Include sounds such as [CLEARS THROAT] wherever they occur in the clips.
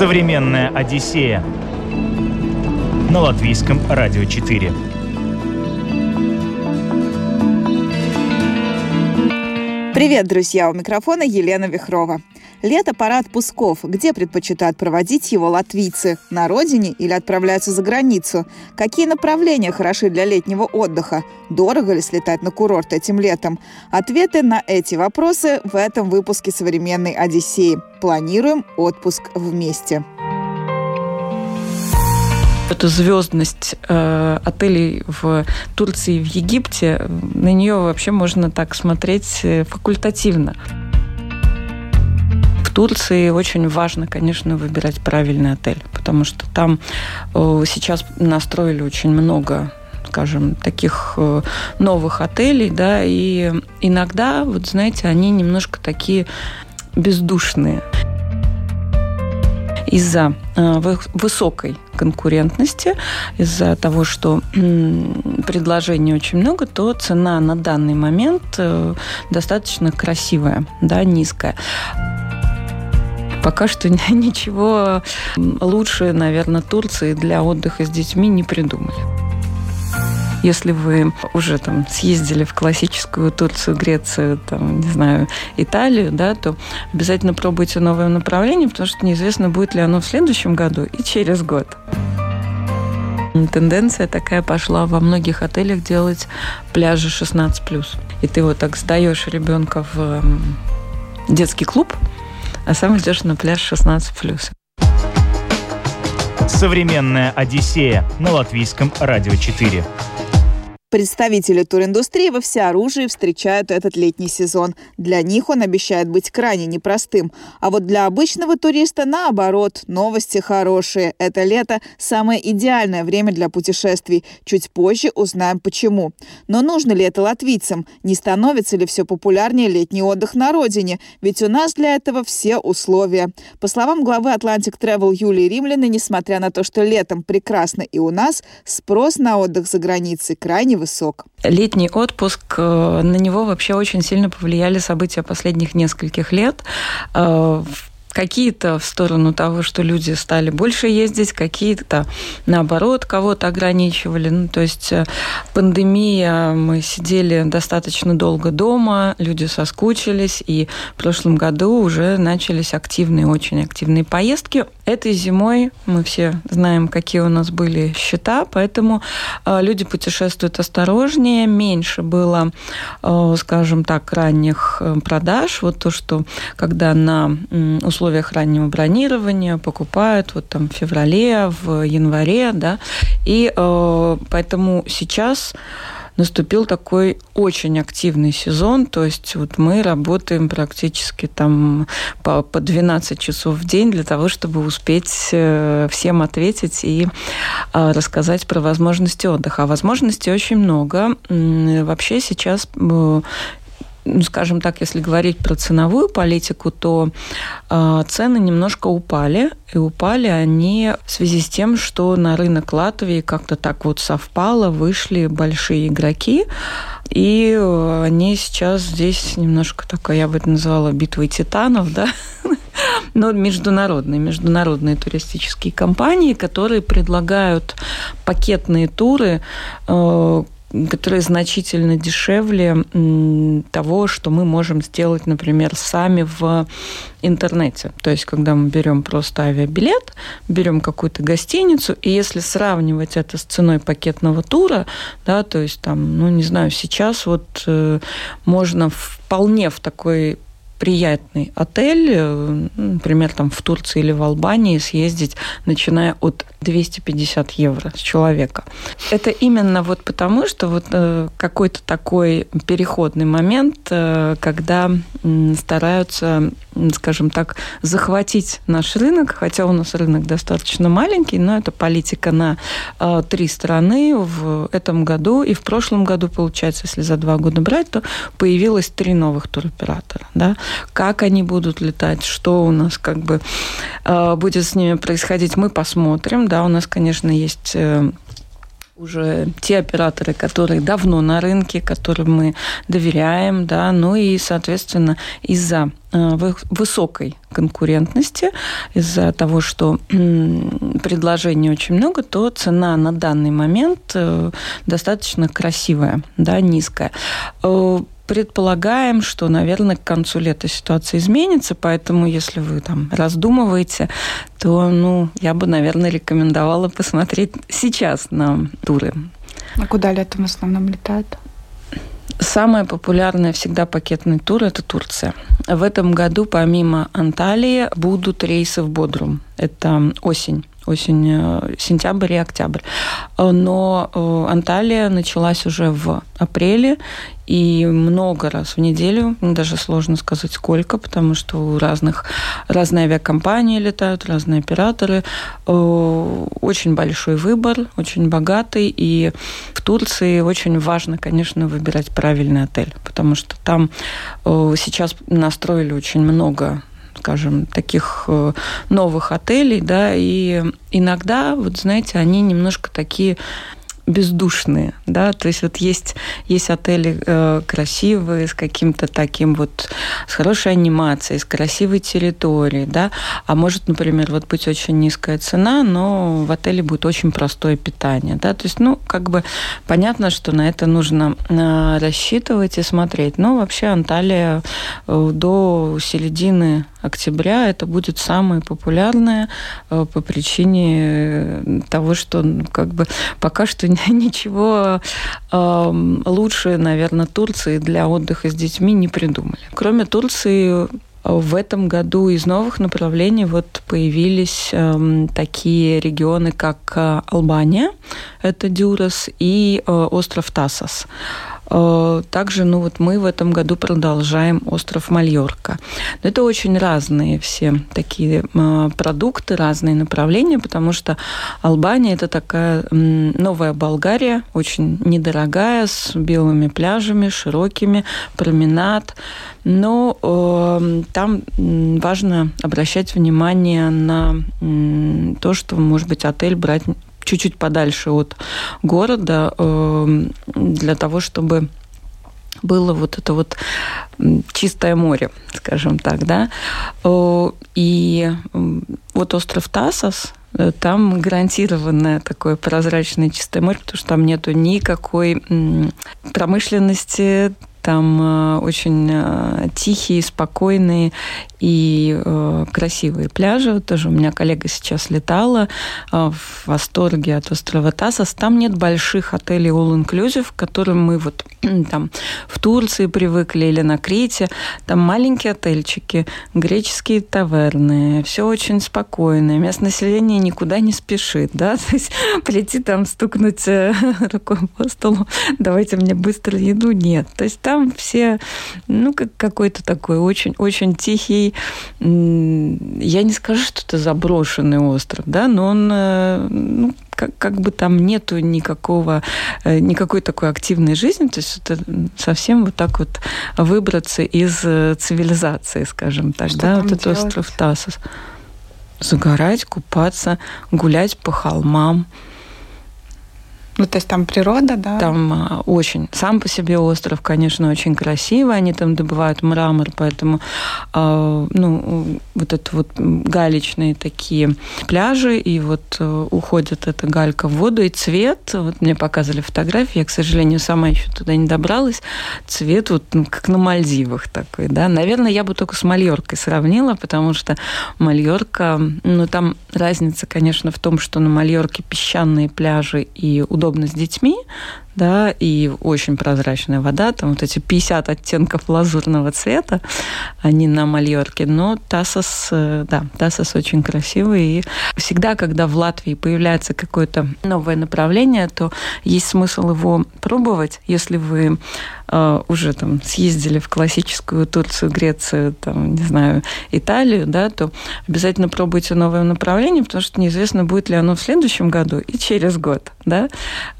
Современная Одиссея на латвийском радио 4. Привет, друзья! У микрофона Елена Вихрова. Лето – пора отпусков. Где предпочитают проводить его латвийцы? На родине или отправляются за границу? Какие направления хороши для летнего отдыха? Дорого ли слетать на курорт этим летом? Ответы на эти вопросы в этом выпуске «Современной Одиссеи». Планируем отпуск вместе. Эту звездность э, отелей в Турции и в Египте, на нее вообще можно так смотреть э, факультативно. В Турции очень важно, конечно, выбирать правильный отель, потому что там э, сейчас настроили очень много скажем, таких э, новых отелей, да, и иногда, вот знаете, они немножко такие бездушные из-за э, высокой конкурентности, из-за того, что предложений очень много, то цена на данный момент достаточно красивая, да, низкая. Пока что [LAUGHS] ничего лучше, наверное, Турции для отдыха с детьми не придумали. Если вы уже там съездили в классическую Турцию, Грецию, там, не знаю, Италию, да, то обязательно пробуйте новое направление, потому что неизвестно, будет ли оно в следующем году и через год. Тенденция такая пошла во многих отелях делать пляжи 16+. И ты вот так сдаешь ребенка в детский клуб, а сам идешь на пляж 16+. Современная Одиссея на латвийском радио 4. Представители туриндустрии во всеоружии встречают этот летний сезон. Для них он обещает быть крайне непростым. А вот для обычного туриста наоборот, новости хорошие. Это лето – самое идеальное время для путешествий. Чуть позже узнаем почему. Но нужно ли это латвийцам? Не становится ли все популярнее летний отдых на родине? Ведь у нас для этого все условия. По словам главы Atlantic Travel Юлии Римляны, несмотря на то, что летом прекрасно и у нас, спрос на отдых за границей крайне высок. Летний отпуск, э, на него вообще очень сильно повлияли события последних нескольких лет. Э, какие-то в сторону того, что люди стали больше ездить, какие-то наоборот кого-то ограничивали. Ну, то есть э, пандемия, мы сидели достаточно долго дома, люди соскучились, и в прошлом году уже начались активные, очень активные поездки. Этой зимой мы все знаем, какие у нас были счета, поэтому э, люди путешествуют осторожнее, меньше было, э, скажем так, ранних продаж. Вот то, что когда на условиях условиях раннего бронирования покупают вот там в феврале, в январе, да, и э, поэтому сейчас наступил такой очень активный сезон, то есть вот мы работаем практически там по, по 12 часов в день для того, чтобы успеть э, всем ответить и э, рассказать про возможности отдыха. А возможностей очень много. Вообще сейчас э, ну, скажем так, если говорить про ценовую политику, то э, цены немножко упали. И упали они в связи с тем, что на рынок Латвии как-то так вот совпало, вышли большие игроки. И они сейчас здесь немножко такая, я бы это назвала, битвой титанов, да, [LAUGHS] но международные, международные туристические компании, которые предлагают пакетные туры, э, которые значительно дешевле того, что мы можем сделать, например, сами в интернете. То есть, когда мы берем просто авиабилет, берем какую-то гостиницу, и если сравнивать это с ценой пакетного тура, да, то есть там, ну, не знаю, сейчас вот э, можно вполне в такой приятный отель, э, например, там в Турции или в Албании съездить, начиная от 250 евро с человека. Это именно вот потому, что вот э, какой-то такой переходный момент, э, когда стараются, скажем так, захватить наш рынок, хотя у нас рынок достаточно маленький, но это политика на три страны в этом году и в прошлом году, получается, если за два года брать, то появилось три новых туроператора. Да? Как они будут летать, что у нас как бы будет с ними происходить, мы посмотрим. Да, у нас, конечно, есть э, уже те операторы, которые давно на рынке, которым мы доверяем, да, ну и, соответственно, из-за э, высокой конкурентности, из-за того, что предложений очень много, то цена на данный момент э, достаточно красивая, да, низкая. Э, предполагаем, что, наверное, к концу лета ситуация изменится, поэтому если вы там раздумываете, то, ну, я бы, наверное, рекомендовала посмотреть сейчас на туры. А куда летом в основном летают? Самая популярная всегда пакетный тур – это Турция. В этом году помимо Анталии будут рейсы в Бодрум. Это осень осень, э, сентябрь и октябрь. Э, но э, Анталия началась уже в апреле, и много раз в неделю, даже сложно сказать сколько, потому что у разных, разные авиакомпании летают, разные операторы. Очень большой выбор, очень богатый, и в Турции очень важно, конечно, выбирать правильный отель, потому что там сейчас настроили очень много скажем, таких э, новых отелей, да, и иногда, вот знаете, они немножко такие бездушные, да, то есть вот есть, есть отели э, красивые, с каким-то таким вот, с хорошей анимацией, с красивой территорией, да, а может, например, вот быть очень низкая цена, но в отеле будет очень простое питание, да, то есть, ну, как бы понятно, что на это нужно э, рассчитывать и смотреть, но вообще Анталия э, до середины октября это будет самое популярное э, по причине э, того, что как бы пока что [LAUGHS] ничего лучше, наверное, Турции для отдыха с детьми не придумали. Кроме Турции, в этом году из новых направлений вот появились э, такие регионы, как э, Албания, это Дюрас, и э, остров Тасос. Э, также, ну вот мы в этом году продолжаем остров Мальорка. Но это очень разные все такие э, продукты, разные направления, потому что Албания это такая новая Болгария, очень недорогая, с белыми пляжами, широкими, променад. Но э, там важно обращать внимание на э, то, что, может быть, отель брать чуть-чуть подальше от города э, для того, чтобы было вот это вот чистое море, скажем так, да. И вот остров Тасос, э, там гарантированное такое прозрачное чистое море, потому что там нету никакой промышленности, там э, очень э, тихие, спокойные и э, красивые пляжи. Тоже у меня коллега сейчас летала в восторге от острова Тасос. Там нет больших отелей all-inclusive, к которым мы вот [CLEARS THROAT] там в Турции привыкли или на Крите. Там маленькие отельчики, греческие таверны, все очень спокойно. Местное население никуда не спешит, да, [LAUGHS] то есть прийти там стукнуть [LAUGHS] рукой по столу, давайте мне быстро еду, нет. То есть там все, ну, как какой-то такой очень, очень тихий, я не скажу, что это заброшенный остров, да, но он, э, ну, как, как бы там нету никакого, э, никакой такой активной жизни, то есть это совсем вот так вот выбраться из э, цивилизации, скажем так, что да, вот этот остров Тасос. Загорать, купаться, гулять по холмам, ну, то есть там природа, да? Там а, очень. Сам по себе остров, конечно, очень красивый. Они там добывают мрамор, поэтому, а, ну, вот это вот галечные такие пляжи, и вот а, уходит эта галька в воду, и цвет, вот мне показывали фотографии, я, к сожалению, сама еще туда не добралась, цвет вот ну, как на Мальдивах такой, да. Наверное, я бы только с Мальоркой сравнила, потому что Мальорка, ну, там разница, конечно, в том, что на Мальорке песчаные пляжи и удобно с детьми, да, и очень прозрачная вода, там вот эти 50 оттенков лазурного цвета, они на Мальорке, но Тасос, э, да, Тасос очень красивый, и всегда, когда в Латвии появляется какое-то новое направление, то есть смысл его пробовать, если вы э, уже там съездили в классическую Турцию, Грецию, там, не знаю, Италию, да, то обязательно пробуйте новое направление, потому что неизвестно, будет ли оно в следующем году и через год, да.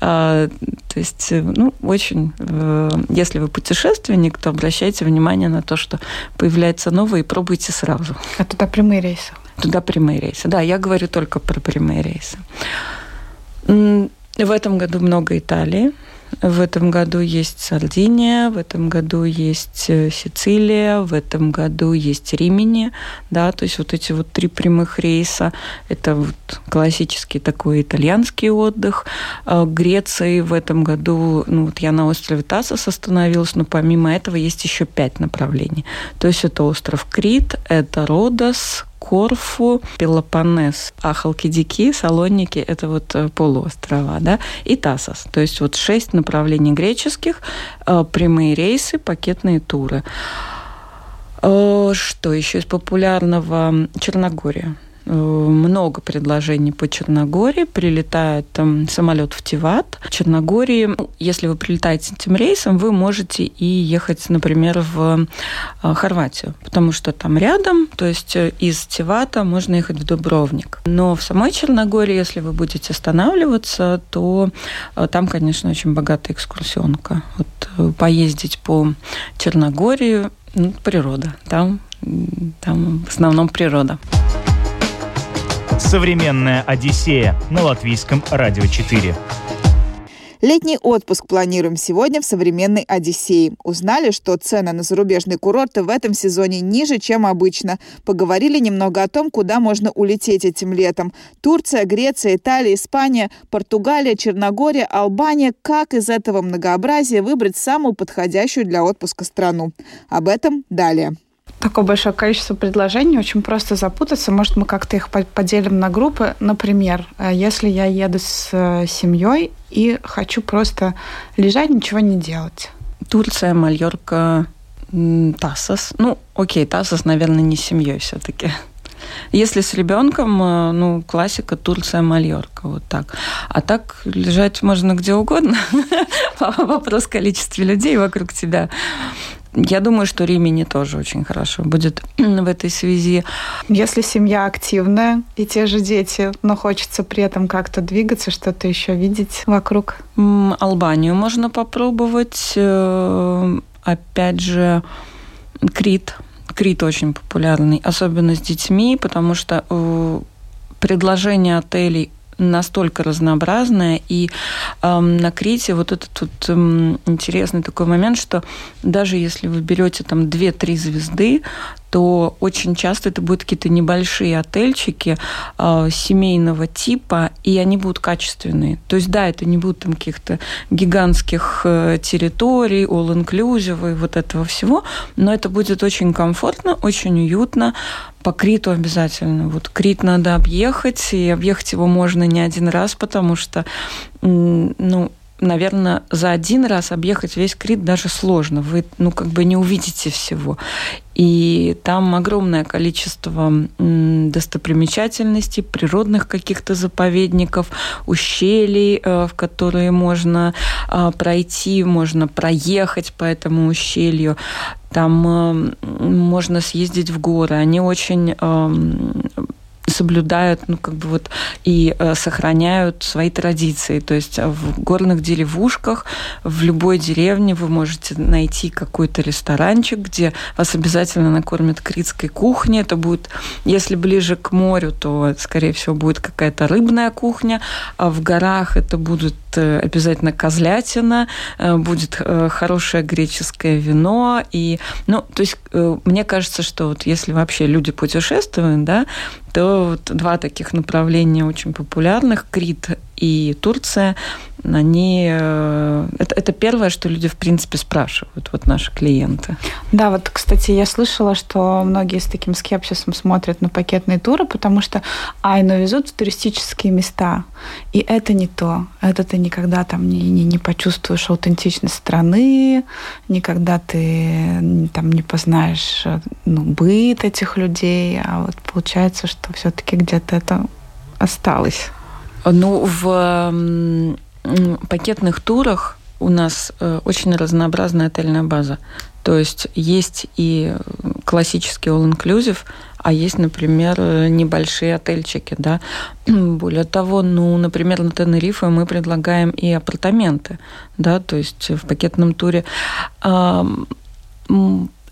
А, то есть, э, ну, очень, э, если вы путешественник, то обращайте внимание на то, что появляется новое, и пробуйте сразу. А туда прямые рейсы? Туда прямые рейсы. Да, я говорю только про прямые рейсы. В этом году много Италии. В этом году есть Сардиния, в этом году есть э, Сицилия, в этом году есть Римини, да, то есть вот эти вот три прямых рейса, это вот классический такой итальянский отдых. А Греции в этом году, ну вот я на острове Тасос остановилась, но помимо этого есть еще пять направлений. То есть это остров Крит, это Родос, Корфу, Пелопоннес, а Халкидики, Салоники – это вот э, полуострова, да, и Тасос. То есть вот шесть направлений греческих, э, прямые рейсы, пакетные туры. Э, что еще из популярного? Черногория. Э, много предложений по Черногории. Прилетает там, самолет в Тиват. В Черногории, ну, если вы прилетаете этим рейсом, вы можете и ехать, например, в э, Хорватию, потому что там рядом, то есть э, из Тивата можно ехать в Дубровник. Но в самой Черногории, если вы будете останавливаться, то там, конечно, очень богатая экскурсионка. Вот поездить по Черногории, ну, природа. Там, там в основном природа. Современная Одиссея на латвийском радио 4. Летний отпуск планируем сегодня в современной Одиссее. Узнали, что цены на зарубежные курорты в этом сезоне ниже, чем обычно. Поговорили немного о том, куда можно улететь этим летом. Турция, Греция, Италия, Испания, Португалия, Черногория, Албания. Как из этого многообразия выбрать самую подходящую для отпуска страну? Об этом далее такое большое количество предложений, очень просто запутаться. Может, мы как-то их поделим на группы. Например, э, если я еду с э, семьей и хочу просто лежать, ничего не делать. Турция, Мальорка, Тасос. Ну, окей, Тасос, наверное, не с семьей все-таки. Если с ребенком, э, ну, классика Турция, Мальорка, вот так. А так лежать можно где угодно. [LAUGHS] Вопрос количества людей вокруг тебя. Я думаю, что Римини тоже очень хорошо будет [CLEARS THROAT] в этой связи. Если семья активная и те же дети, но хочется при этом как-то двигаться, что-то еще видеть вокруг. Албанию можно попробовать. Э, опять же, Крит. Крит очень популярный, особенно с детьми, потому что э, предложение отелей настолько разнообразная. И э, на Крите вот этот вот э, интересный такой момент, что даже если вы берете там 2-3 звезды, то очень часто это будут какие-то небольшие отельчики э, семейного типа, и они будут качественные. То есть, да, это не будут там каких-то гигантских э, территорий, all-inclusive и вот этого всего, но это будет очень комфортно, очень уютно. По Криту обязательно. Вот Крит надо объехать, и объехать его можно не один раз, потому что, ну, наверное, за один раз объехать весь Крит даже сложно. Вы, ну, как бы не увидите всего. И там огромное количество достопримечательностей, природных каких-то заповедников, ущелий, э, в которые можно а, пройти, можно проехать по этому ущелью. Там э, можно съездить в горы. Они очень эм, соблюдают, ну, как бы вот, и э, сохраняют свои традиции. То есть в горных деревушках, в любой деревне вы можете найти какой-то ресторанчик, где вас обязательно накормят критской кухней. Это будет, если ближе к морю, то, скорее всего, будет какая-то рыбная кухня, а в горах это будет э, обязательно козлятина, э, будет э, хорошее греческое вино. И, ну, то есть мне кажется, что вот если вообще люди путешествуют, да, то вот два таких направления очень популярных, Крит и Турция, они... Э, это, это первое, что люди, в принципе, спрашивают, вот наши клиенты. Да, вот, кстати, я слышала, что многие с таким скепсисом смотрят на пакетные туры, потому что, ай, ну, везут в туристические места, и это не то. Это ты никогда там не, не, не почувствуешь аутентичность страны, никогда ты там не познаешь ну, быт этих людей, а вот получается, что все-таки где-то это осталось. Ну, в пакетных турах у нас э, очень разнообразная отельная база. То есть есть и классический all-inclusive, а есть, например, небольшие отельчики, да. Более того, ну, например, на Тенерифе мы предлагаем и апартаменты, да, то есть в пакетном туре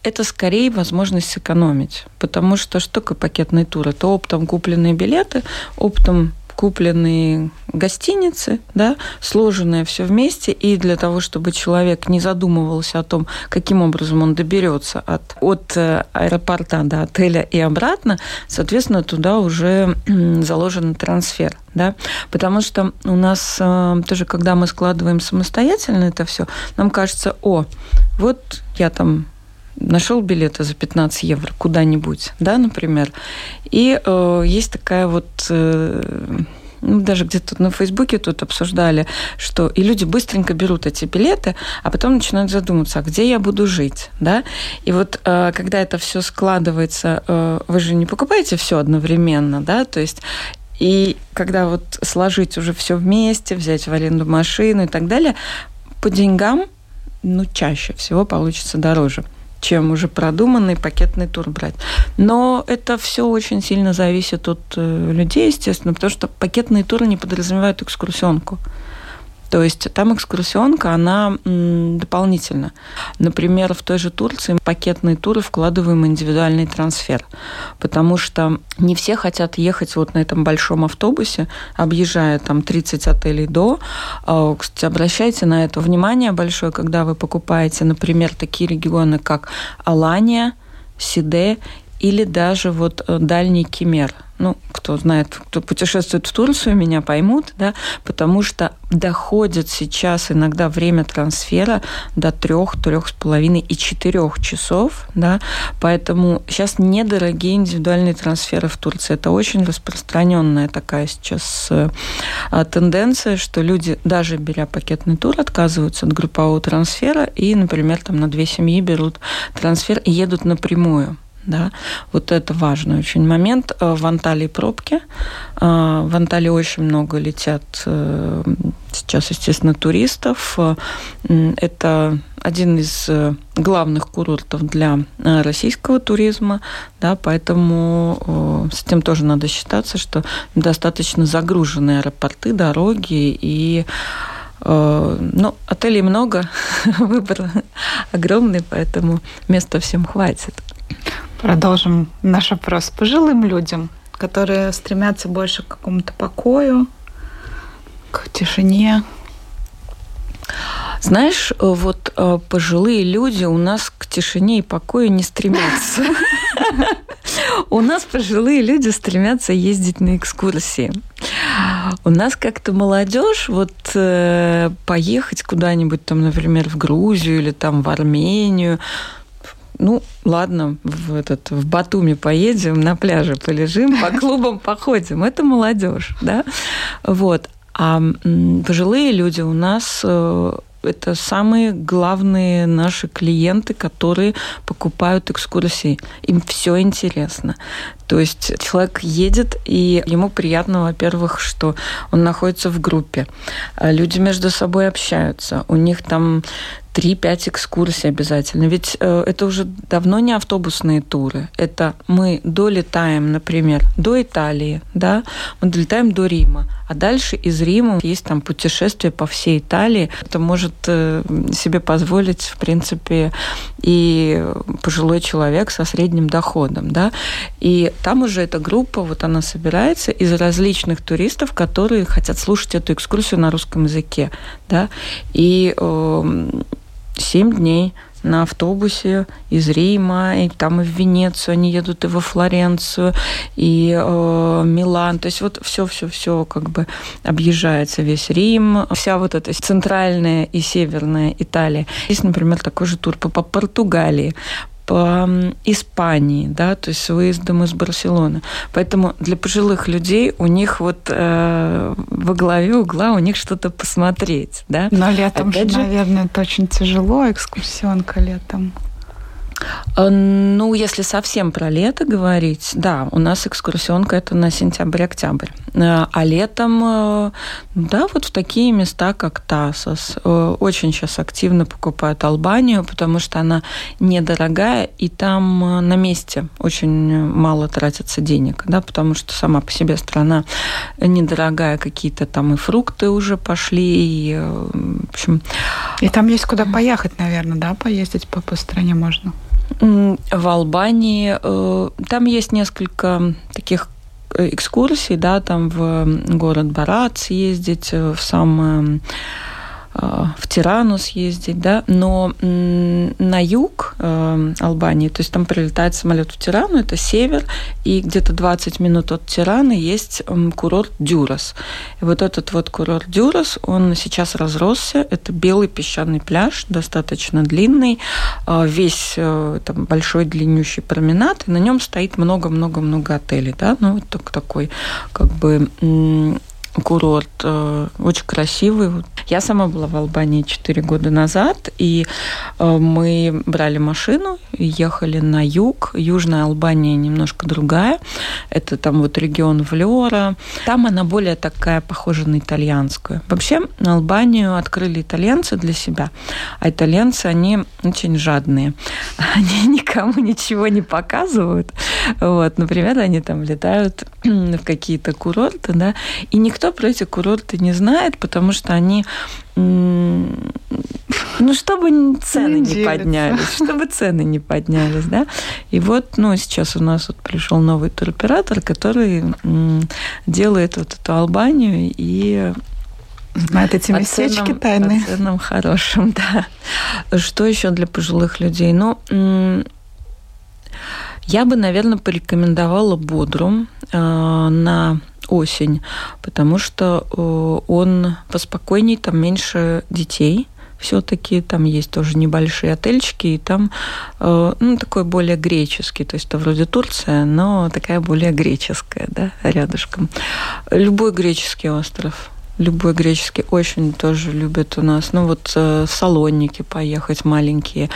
это скорее возможность сэкономить. Потому что что такое пакетный тур? Это оптом купленные билеты, оптом купленные гостиницы, да, сложенное все вместе, и для того, чтобы человек не задумывался о том, каким образом он доберется от, от э, аэропорта до отеля и обратно, соответственно, туда уже заложен трансфер. Да? Потому что у нас э, тоже, когда мы складываем самостоятельно это все, нам кажется, о, вот я там нашел билеты за 15 евро куда-нибудь, да, например, и э, есть такая вот э, ну, даже где-то на Фейсбуке тут обсуждали, что и люди быстренько берут эти билеты, а потом начинают задумываться, а где я буду жить, да? И вот э, когда это все складывается, э, вы же не покупаете все одновременно, да, то есть и когда вот сложить уже все вместе, взять в аренду машину и так далее, по деньгам, ну, чаще всего получится дороже чем уже продуманный пакетный тур брать. Но это все очень сильно зависит от э, людей, естественно, потому что пакетные туры не подразумевают экскурсионку. То есть там экскурсионка, она дополнительно. Например, в той же Турции пакетные туры вкладываем индивидуальный трансфер, потому что не все хотят ехать вот на этом большом автобусе, объезжая там 30 отелей до. А, кстати, обращайте на это внимание большое, когда вы покупаете, например, такие регионы, как Алания, Сиде или даже вот э, дальний Кемер – ну, кто знает, кто путешествует в Турцию, меня поймут, да, потому что доходит сейчас иногда время трансфера до трех, трех с половиной и четырех часов, да, поэтому сейчас недорогие индивидуальные трансферы в Турции. Это очень распространенная такая сейчас э, тенденция, что люди, даже беря пакетный тур, отказываются от группового трансфера и, например, там на две семьи берут трансфер и едут напрямую да, вот это важный очень момент. Э, в Анталии пробки, э, в Анталии очень много летят э, сейчас, естественно, туристов. Это один из главных курортов для российского туризма, да, поэтому с этим тоже надо считаться, что достаточно загруженные аэропорты, дороги и ну, отелей много, [LAUGHS] выбор огромный, поэтому места всем хватит. Продолжим наш опрос пожилым людям, которые стремятся больше к какому-то покою, к тишине. Знаешь, вот э, пожилые люди у нас к тишине и покою не стремятся. [LAUGHS] У нас пожилые люди стремятся ездить на экскурсии. У нас как-то молодежь вот э, поехать куда-нибудь там, например, в Грузию или там в Армению, ну, ладно, в, этот, в Батуми поедем, на пляже полежим, по [LAUGHS] клубам походим. Это молодежь, да? Вот. А пожилые люди у нас э, это самые главные наши клиенты, которые покупают экскурсии. Им все интересно. То есть человек едет, и ему приятно, во-первых, что он находится в группе. Люди между собой общаются. У них там 3-5 экскурсий обязательно. Ведь э, это уже давно не автобусные туры. Это мы долетаем, например, до Италии, да, мы долетаем до Рима, а дальше из Рима есть там путешествие по всей Италии. Это может э, себе позволить, в принципе, и пожилой человек со средним доходом, да. И там уже эта группа, вот она собирается из различных туристов, которые хотят слушать эту экскурсию на русском языке, да. И э, 7 дней на автобусе из Рима, и там и в Венецию они едут, и во Флоренцию, и э, Милан. То есть вот все-все-все как бы объезжается весь Рим, вся вот эта центральная и северная Италия. Есть, например, такой же тур по, по Португалии, по Испании, да, то есть с выездом из Барселоны. Поэтому для пожилых людей у них вот э, во главе угла у них что-то посмотреть, да. Но летом Опять же, наверное, это очень тяжело, экскурсионка летом. Э, ну, если совсем про лето говорить, да, у нас экскурсионка это на сентябрь-октябрь. Э, а летом, э, да, вот в такие места, как Тасос, очень сейчас активно покупают Албанию, потому что она недорогая, и там на месте очень мало тратится денег, да, потому что сама по себе страна недорогая, какие-то там и фрукты уже пошли, и, в общем... И там есть куда поехать, наверное, да, поездить по, по стране можно? В Албании э, там есть несколько таких экскурсий, да, там в город Барат съездить, в сам а, в Тирану съездить, да, но на юг э, Албании, то есть там прилетает самолет в Тирану, это север, и где-то 20 минут от Тираны есть курорт Дюрас. И вот этот вот курорт Дюрас, он сейчас разросся, это белый песчаный пляж, достаточно длинный, а, весь э, там большой длиннющий променад, и на нем стоит много-много-много отелей, да, ну вот такой как бы курорт, э, очень красивый. Я сама была в Албании 4 года назад, и э, мы брали машину, ехали на юг. Южная Албания немножко другая. Это там вот регион Влера. Там она более такая похожа на итальянскую. Вообще Албанию открыли итальянцы для себя, а итальянцы, они очень жадные. [LAUGHS] Они никому ничего не показывают. Вот, например, они там летают [CLEARS THROAT] в какие-то курорты, да, и никто про эти курорты не знает, потому что они ну, чтобы цены не, не поднялись, чтобы цены не поднялись, да. И вот, ну, сейчас у нас вот пришел новый туроператор, который делает вот эту Албанию и Знает эти местечки тайные. По ценам хорошим, [LAUGHS] да. Что еще для пожилых людей? Ну, я бы, наверное, порекомендовала Бодрум э, на осень, потому что э, он поспокойней, там меньше детей, все-таки там есть тоже небольшие отельчики, и там э, ну, такой более греческий, то есть это вроде Турция, но такая более греческая, да, рядышком. Любой греческий остров любой греческий очень тоже любят у нас. Ну вот э, Салоники поехать маленькие,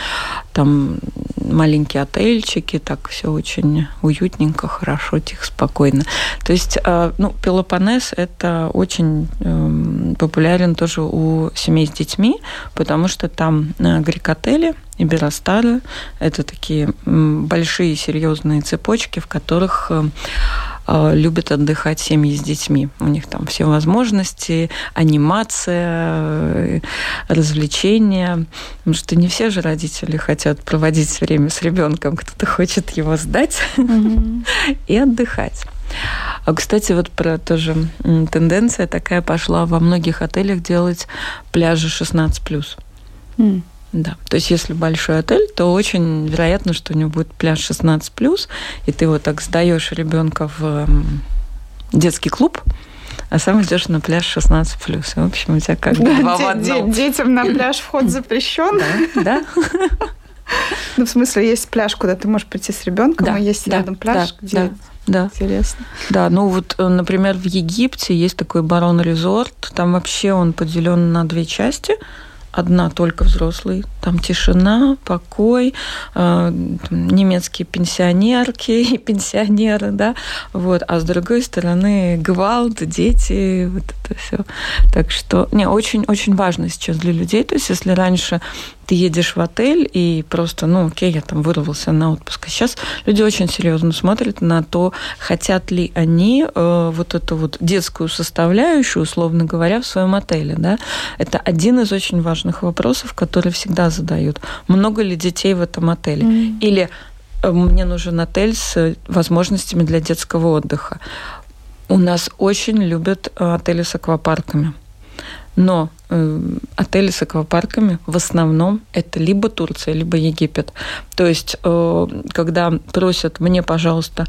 там маленькие отельчики, так все очень уютненько, хорошо, тихо, спокойно. То есть, э, ну, Пелопонес это очень э, популярен тоже у семей с детьми, потому что там э, грекотели, Иберостары – это такие большие серьезные цепочки, в которых Э, любят отдыхать семьи с детьми. У них там все возможности, анимация, э, развлечения. Потому что не все же родители хотят проводить время с ребенком. Кто-то хочет его сдать mm-hmm. и отдыхать. А, кстати, вот про тоже тенденция такая пошла во многих отелях делать пляжи 16+. Mm. Да. То есть, если большой отель, то очень вероятно, что у него будет пляж 16 и ты вот так сдаешь ребенка в детский клуб, а сам идешь на пляж 16 плюс. В общем, у тебя как бы два в одном. Детям на пляж вход запрещен. Да. [LAUGHS] Ну, в смысле, есть пляж, куда ты можешь прийти с ребенком, да, а есть да, рядом пляж, да, где да. Да. Интересно. Да, ну вот, э, например, в Египте есть такой Барон Резорт. Там вообще он поделен на две части одна только взрослый. Там тишина, покой, э, немецкие пенсионерки [LAUGHS] и пенсионеры, да, вот. А с другой стороны гвалт, дети, вот это все. Так что, не, очень-очень важно сейчас для людей. То есть, если раньше ты едешь в отель и просто, ну, окей, я там вырвался на отпуск. А сейчас люди очень серьезно смотрят на то, хотят ли они э, вот эту вот детскую составляющую, условно говоря, в своем отеле, да. Это один из очень важных вопросов, которые всегда задают. Много ли детей в этом отеле? Mm. Или э, мне нужен отель с возможностями для детского отдыха. У нас очень любят э, отели с аквапарками. Но э, отели с аквапарками в основном это либо Турция, либо Египет. То есть, э, когда просят мне, пожалуйста,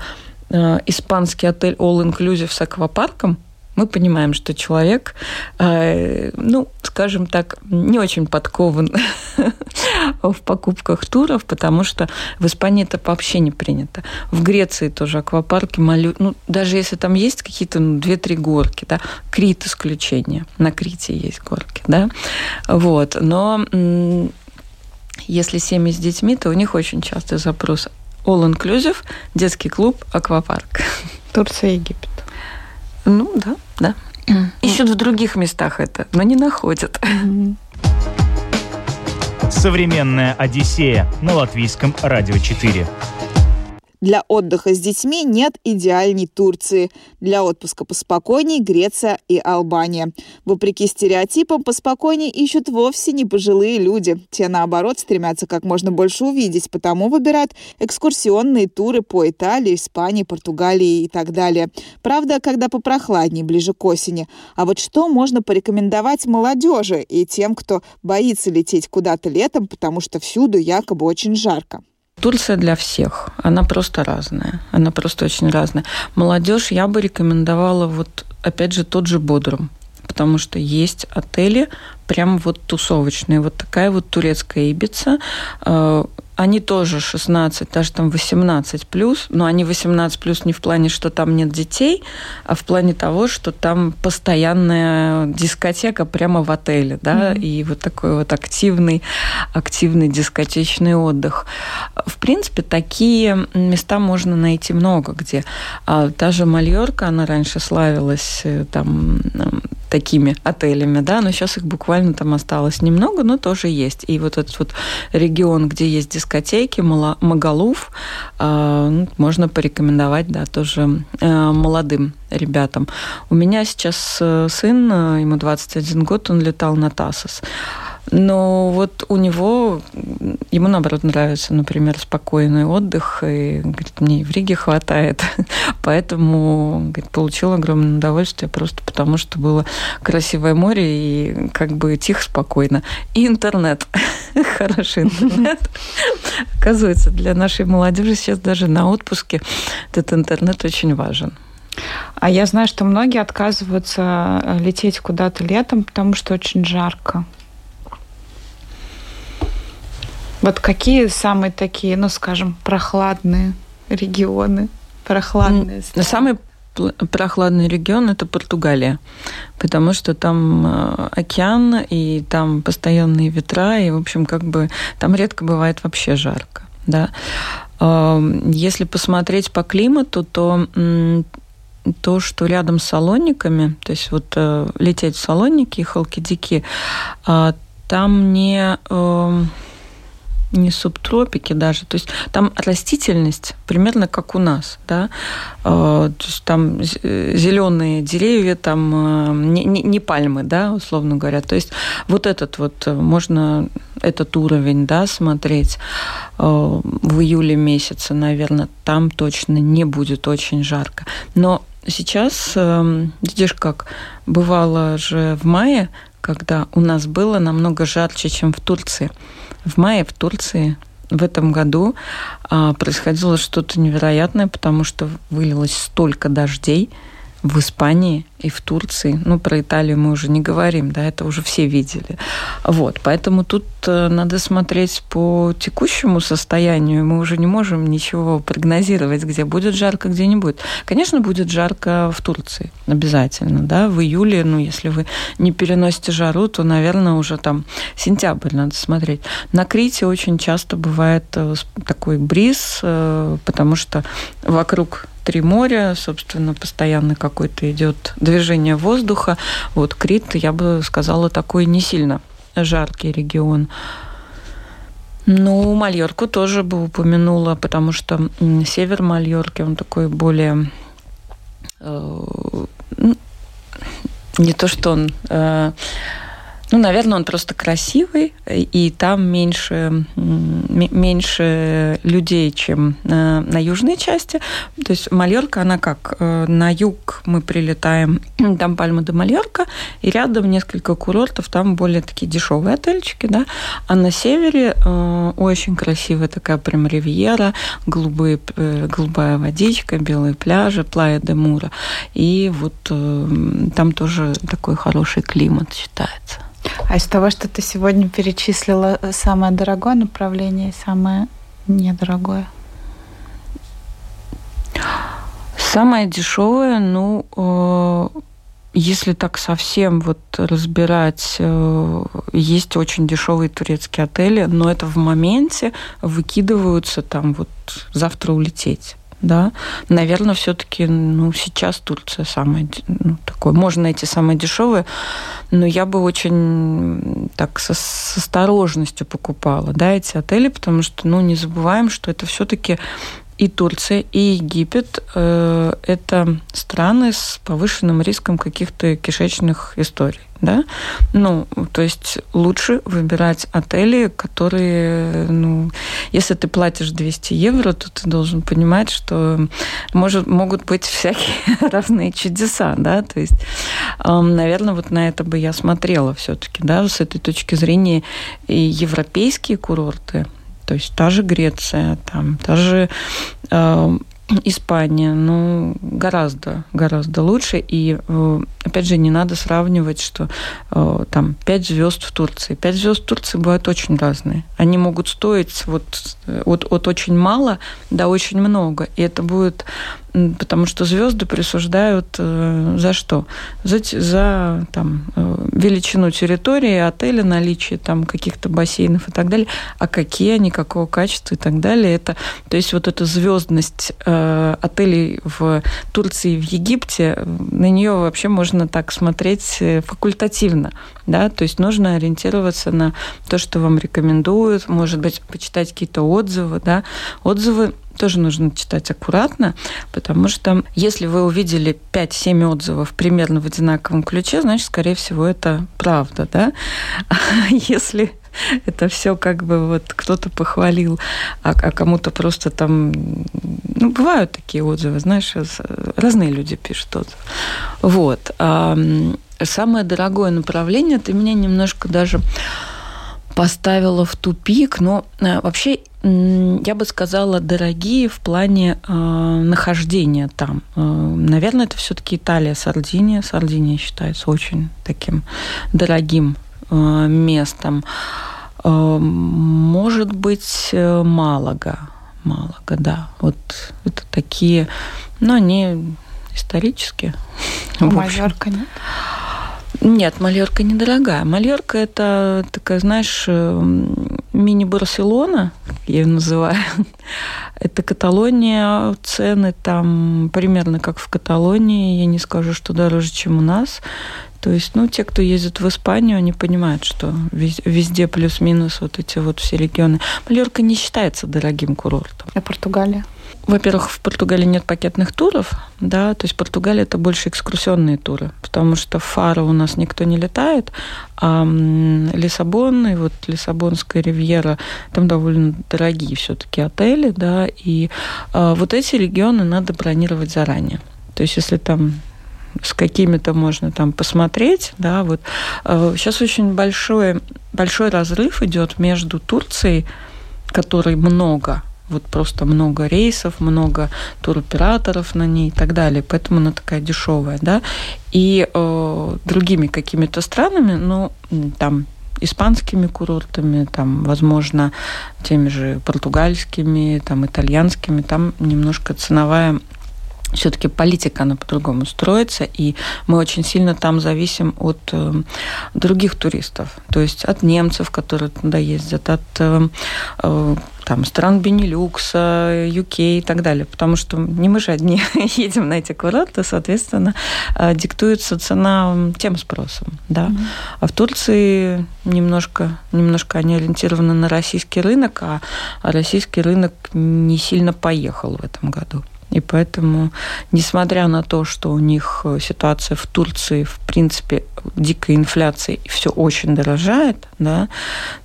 э, испанский отель all inclusive с аквапарком, мы понимаем, что человек, э, ну, скажем так, не очень подкован [LAUGHS] в покупках туров, потому что в Испании это вообще не принято. В Греции тоже аквапарки, малю... ну, даже если там есть какие-то ну, 2-3 горки, да, Крит исключение, на Крите есть горки, да, вот, но если семьи с детьми, то у них очень частый запрос all inclusive, детский клуб, аквапарк. Турция, Египет. Ну, да, да. Ищут в других местах это, но не находят. Современная Одиссея на латвийском радио 4. Для отдыха с детьми нет идеальной Турции. Для отпуска поспокойней Греция и Албания. Вопреки стереотипам, поспокойней ищут вовсе не пожилые люди. Те, наоборот, стремятся как можно больше увидеть, потому выбирают экскурсионные туры по Италии, Испании, Португалии и так далее. Правда, когда попрохладнее, ближе к осени. А вот что можно порекомендовать молодежи и тем, кто боится лететь куда-то летом, потому что всюду якобы очень жарко? Турция для всех. Она просто разная. Она просто очень разная. Молодежь я бы рекомендовала вот, опять же, тот же Бодрум потому что есть отели прям вот тусовочные. Вот такая вот турецкая Ибица. Они тоже 16, даже там 18 плюс, но они 18 плюс не в плане, что там нет детей, а в плане того, что там постоянная дискотека прямо в отеле, да, mm-hmm. и вот такой вот активный, активный дискотечный отдых. В принципе, такие места можно найти много где. А та же Мальорка, она раньше славилась э, там такими отелями, да, но сейчас их буквально там осталось немного, но тоже есть. И вот этот вот регион, где есть дискотеки, Магалуф, а, ну, можно порекомендовать, да, тоже э, молодым ребятам. У меня сейчас э, сын, э, ему 21 год, он летал на ТАСОС. Но вот у него, ему наоборот нравится, например, спокойный отдых, и говорит, мне и в Риге хватает. [LAUGHS] Поэтому говорит, получил огромное удовольствие просто потому, что было красивое море и как бы тихо, спокойно. И интернет. [LAUGHS] Хороший интернет. Оказывается, для нашей молодежи сейчас даже на отпуске этот интернет очень важен. А я знаю, что многие отказываются лететь куда-то летом, потому что очень жарко. Вот какие самые такие, ну, скажем, прохладные регионы, прохладные страны? Самый прохладный регион это Португалия, потому что там э, океан и там постоянные ветра и в общем как бы там редко бывает вообще жарко, да. Эм, если посмотреть по климату, то то, что рядом с Салониками, то есть вот э, лететь в Салоники и Халкидики, а, там не эм, не субтропики даже. То есть там растительность примерно как у нас, да. А, то есть там зеленые деревья, там э, не, не, не пальмы, да, условно говоря. То есть вот этот вот э, можно этот уровень, да, смотреть э, в июле месяце, наверное, там точно не будет очень жарко. Но сейчас, видишь, как бывало же в мае, когда у нас было намного жарче, чем в Турции. В мае в Турции в этом году а, происходило что-то невероятное, потому что вылилось столько дождей в Испании и в Турции. Ну, про Италию мы уже не говорим, да, это уже все видели. Вот, поэтому тут э, надо смотреть по текущему состоянию. Мы уже не можем ничего прогнозировать, где будет жарко, где не будет. Конечно, будет жарко в Турции, обязательно, да, в июле, ну, если вы не переносите жару, то, наверное, уже там сентябрь надо смотреть. На Крите очень часто бывает э, такой бриз, э, потому что вокруг три моря, собственно, постоянно какой-то идет движение воздуха. Вот Крит, я бы сказала, такой не сильно жаркий регион. Ну, Мальорку тоже бы упомянула, потому что север Мальорки, он такой более... Э, не то, что он... Э, ну, наверное, он просто красивый, и там меньше, меньше людей, чем на, на южной части. То есть Мальорка, она как? Э, на юг мы прилетаем, [CLEARS THROAT] там Пальма де Мальорка, и рядом несколько курортов, там более такие дешевые отельчики, да. А на севере э, очень красивая такая прям ривьера, голубые, э, голубая водичка, белые пляжи, Плая де Мура. И вот э, там тоже такой хороший климат считается. А из того, что ты сегодня перечислила, самое дорогое направление и самое недорогое? Самое дешевое, ну, э, если так совсем вот разбирать, э, есть очень дешевые турецкие отели, но это в моменте выкидываются там вот завтра улететь да, наверное, все-таки, ну, сейчас Турция самая, ну, такое, можно найти самое дешевое, но я бы очень так со, с осторожностью покупала, да, эти отели, потому что, ну, не забываем, что это все-таки и Турция, и Египет э, – это страны с повышенным риском каких-то кишечных историй. Да? Ну, то есть лучше выбирать отели, которые, ну, если ты платишь 200 евро, то ты должен понимать, что может, могут быть всякие [LAUGHS] разные чудеса, да, то есть, э, наверное, вот на это бы я смотрела все-таки, да, с этой точки зрения и европейские курорты, то есть та же Греция, там, та же э, Испания, ну, гораздо, гораздо лучше. И, э, опять же, не надо сравнивать, что э, там 5 звезд в Турции. 5 звезд в Турции бывают очень разные. Они могут стоить вот от, от очень мало до очень много. И это будет потому что звезды присуждают э, за что? За, за там, величину территории, отеля, наличие там каких-то бассейнов и так далее. А какие они, какого качества и так далее. Это, то есть вот эта звездность отелей в Турции и в Египте, на нее вообще можно так смотреть э, факультативно. Да? То есть нужно ориентироваться на то, что вам рекомендуют, может быть, почитать какие-то отзывы. Да? Отзывы тоже нужно читать аккуратно, потому что если вы увидели 5-7 отзывов примерно в одинаковом ключе, значит, скорее всего, это правда, да? [LAUGHS] А если [LAUGHS] это все как бы вот кто-то похвалил, а, а кому-то просто там... Ну, бывают такие отзывы, знаешь, разные люди пишут отзывы. Вот. Самое дорогое направление, ты меня немножко даже поставила в тупик, но э, вообще я бы сказала, дорогие в плане э, нахождения там. Э, наверное, это все-таки Италия, Сардиния. Сардиния считается очень таким дорогим э, местом. Э, может быть, э, Малага. Малага, да. Вот это такие, но ну, они исторические. [LAUGHS] А Майорка нет? Нет, Мальорка недорогая. Мальорка это такая, знаешь, э, мини-Барселона, я ее называю. [LAUGHS] это Каталония, цены там примерно как в Каталонии. Я не скажу, что дороже, чем у нас. То есть, ну, те, кто ездит в Испанию, они понимают, что везде плюс-минус вот эти вот все регионы. Мальорка не считается дорогим курортом. А Португалия? Во-первых, в Португалии нет пакетных туров, да, то есть Португалия это больше экскурсионные туры, потому что в Фаро у нас никто не летает, а Лиссабон и вот Лиссабонская ривьера, там довольно дорогие все-таки отели, да, и а, вот эти регионы надо бронировать заранее. То есть если там с какими-то можно там посмотреть, да, вот. А, сейчас очень большой, большой разрыв идет между Турцией, которой много, вот просто много рейсов, много туроператоров на ней и так далее, поэтому она такая дешевая, да, и э, другими какими-то странами, ну, там испанскими курортами, там, возможно, теми же португальскими, там, итальянскими, там немножко ценовая все-таки политика, она по-другому строится, и мы очень сильно там зависим от э, других туристов, то есть от немцев, которые туда ездят, от э, э, там, стран Бенилюкса, UK и так далее, потому что не мы же одни [LAUGHS] едем на эти курорты, соответственно, э, диктуется цена тем спросом, да. Mm-hmm. А в Турции немножко, немножко они ориентированы на российский рынок, а российский рынок не сильно поехал в этом году. И поэтому, несмотря на то, что у них э, ситуация в Турции, в принципе, дикая инфляция, и все очень дорожает, да,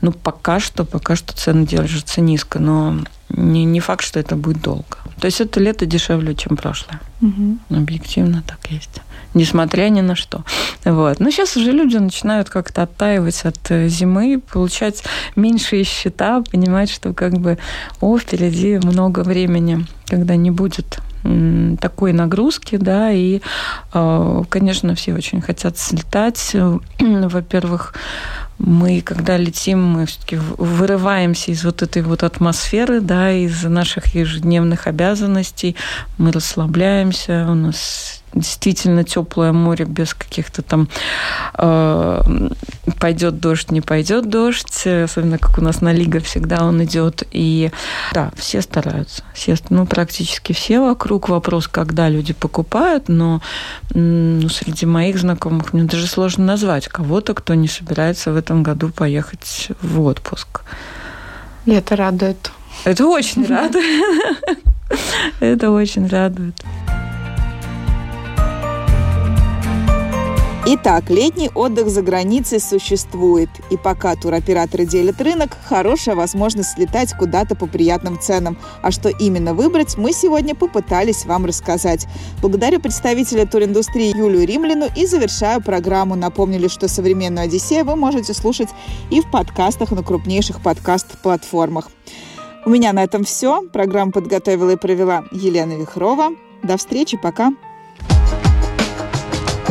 ну, пока что, пока что цены держатся низко, но не, не факт, что это будет долго. То есть это лето дешевле, чем прошлое. Угу. Объективно так есть. Несмотря ни на что. Вот. Но сейчас уже люди начинают как-то оттаивать от э, зимы, получать меньшие счета, понимать, что как бы, о, впереди много времени, когда не будет такой нагрузки, да, и, э, конечно, все очень хотят слетать. [CLEARS THROAT] Во-первых, мы, когда летим, мы все-таки вырываемся из вот этой вот атмосферы, да, из наших ежедневных обязанностей, мы расслабляемся, у нас действительно теплое море без каких-то там э, пойдет дождь, не пойдет дождь, особенно как у нас на Лига всегда он идет. И да, все стараются. Все, ну, практически все вокруг. Вопрос, когда люди покупают, но ну, среди моих знакомых мне даже сложно назвать кого-то, кто не собирается в этом году поехать в отпуск. И это радует. Это очень радует. [LAUGHS] Это очень радует. Итак, летний отдых за границей существует. И пока туроператоры делят рынок, хорошая возможность слетать куда-то по приятным ценам. А что именно выбрать, мы сегодня попытались вам рассказать. Благодарю представителя туриндустрии Юлию Римлину и завершаю программу. Напомнили, что «Современную Одиссею» вы можете слушать и в подкастах на крупнейших подкаст-платформах. У меня на этом все. Программу подготовила и провела Елена Вихрова. До встречи, пока.